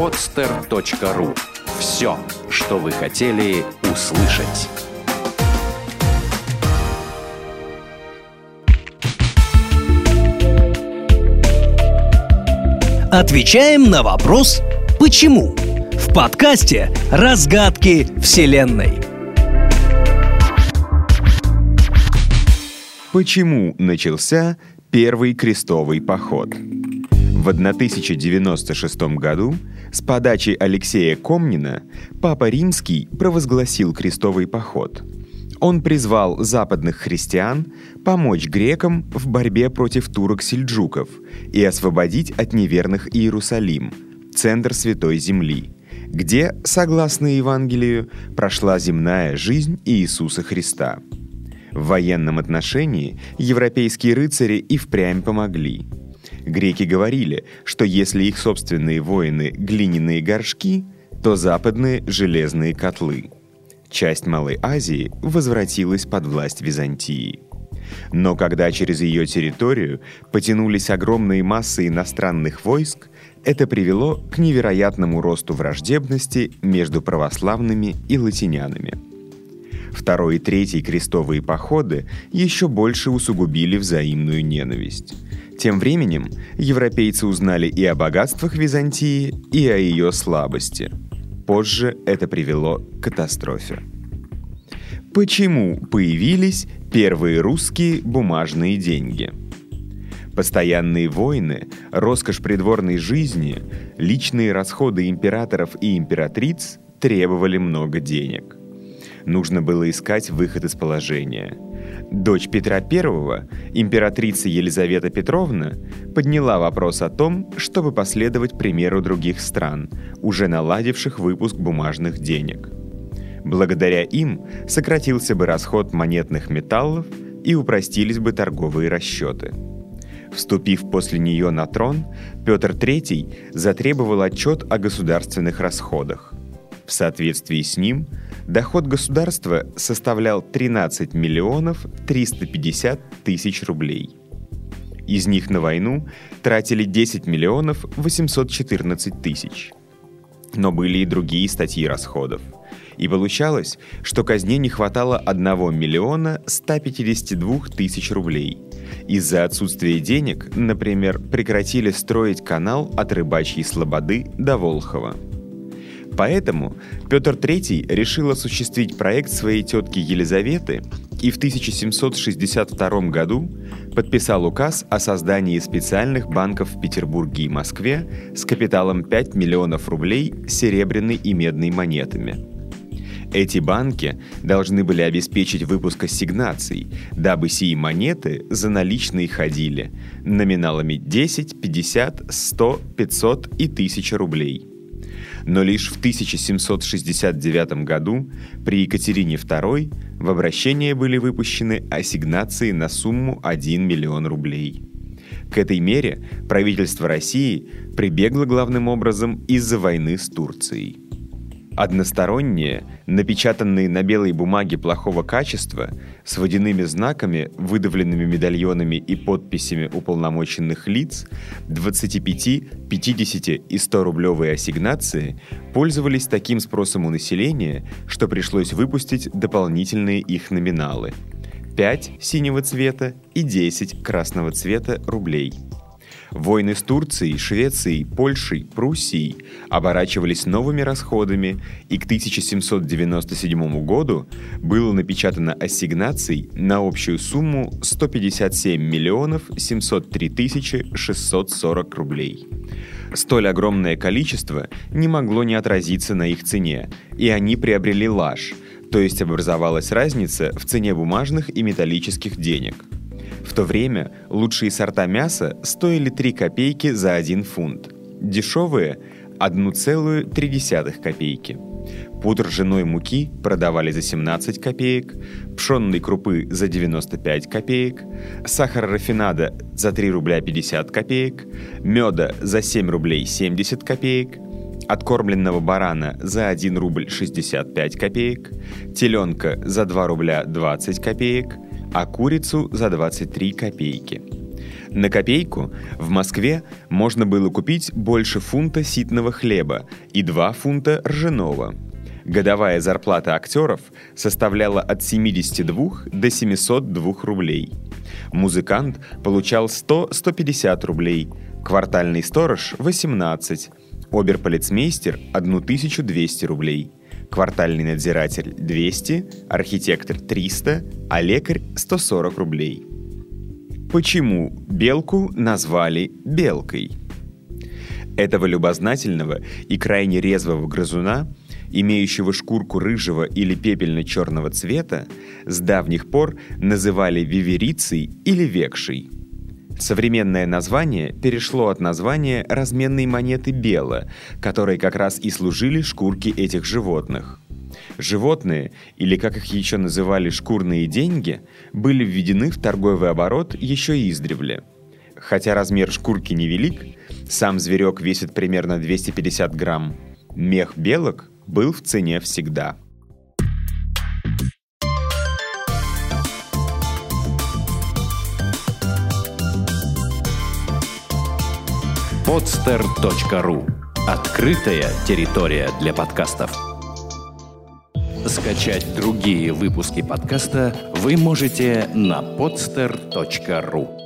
podster.ru Все, что вы хотели услышать. Отвечаем на вопрос «Почему?» в подкасте «Разгадки Вселенной». Почему начался первый крестовый поход? В 1096 году с подачи Алексея Комнина Папа Римский провозгласил крестовый поход. Он призвал западных христиан помочь грекам в борьбе против турок-сельджуков и освободить от неверных Иерусалим, центр Святой Земли, где, согласно Евангелию, прошла земная жизнь Иисуса Христа. В военном отношении европейские рыцари и впрямь помогли. Греки говорили, что если их собственные воины – глиняные горшки, то западные – железные котлы. Часть Малой Азии возвратилась под власть Византии. Но когда через ее территорию потянулись огромные массы иностранных войск, это привело к невероятному росту враждебности между православными и латинянами. Второй и третий крестовые походы еще больше усугубили взаимную ненависть. Тем временем европейцы узнали и о богатствах Византии, и о ее слабости. Позже это привело к катастрофе. Почему появились первые русские бумажные деньги? Постоянные войны, роскошь придворной жизни, личные расходы императоров и императриц требовали много денег. Нужно было искать выход из положения. Дочь Петра I, императрица Елизавета Петровна, подняла вопрос о том, чтобы последовать примеру других стран, уже наладивших выпуск бумажных денег. Благодаря им сократился бы расход монетных металлов и упростились бы торговые расчеты. Вступив после нее на трон, Петр III затребовал отчет о государственных расходах. В соответствии с ним доход государства составлял 13 миллионов 350 тысяч рублей. Из них на войну тратили 10 миллионов 814 тысяч. Но были и другие статьи расходов. И получалось, что казне не хватало 1 миллиона 152 тысяч рублей. Из-за отсутствия денег, например, прекратили строить канал от Рыбачьей Слободы до Волхова – Поэтому Петр III решил осуществить проект своей тетки Елизаветы и в 1762 году подписал указ о создании специальных банков в Петербурге и Москве с капиталом 5 миллионов рублей серебряной и медной монетами. Эти банки должны были обеспечить выпуск ассигнаций, дабы сии монеты за наличные ходили номиналами 10, 50, 100, 500 и 1000 рублей – но лишь в 1769 году при Екатерине II в обращение были выпущены ассигнации на сумму 1 миллион рублей. К этой мере правительство России прибегло главным образом из-за войны с Турцией. Односторонние, напечатанные на белой бумаге плохого качества, с водяными знаками, выдавленными медальонами и подписями уполномоченных лиц, 25, 50 и 100 рублевые ассигнации пользовались таким спросом у населения, что пришлось выпустить дополнительные их номиналы – 5 синего цвета и 10 красного цвета рублей – Войны с Турцией, Швецией, Польшей, Пруссией оборачивались новыми расходами, и к 1797 году было напечатано ассигнаций на общую сумму 157 миллионов 703 тысячи 640 рублей. Столь огромное количество не могло не отразиться на их цене, и они приобрели лаж, то есть образовалась разница в цене бумажных и металлических денег – в то время лучшие сорта мяса стоили 3 копейки за 1 фунт, дешевые – 1,3 копейки. Пудр ржаной муки продавали за 17 копеек, пшенной крупы за 95 копеек, сахар рафинада за 3 рубля 50 копеек, меда за 7 рублей 70 копеек, откормленного барана за 1 рубль 65 копеек, теленка за 2 рубля 20 копеек – а курицу за 23 копейки. На копейку в Москве можно было купить больше фунта ситного хлеба и 2 фунта ржаного. Годовая зарплата актеров составляла от 72 до 702 рублей. Музыкант получал 100-150 рублей, квартальный сторож – 18, оберполицмейстер – 1200 рублей, квартальный надзиратель – 200, архитектор – 300, а лекарь – 140 рублей. Почему белку назвали белкой? Этого любознательного и крайне резвого грызуна, имеющего шкурку рыжего или пепельно-черного цвета, с давних пор называли виверицей или векшей. Современное название перешло от названия разменной монеты бела, которой как раз и служили шкурки этих животных. Животные, или как их еще называли шкурные деньги, были введены в торговый оборот еще издревле. Хотя размер шкурки невелик, сам зверек весит примерно 250 грамм, мех белок был в цене всегда. podster.ru Открытая территория для подкастов. Скачать другие выпуски подкаста вы можете на podster.ru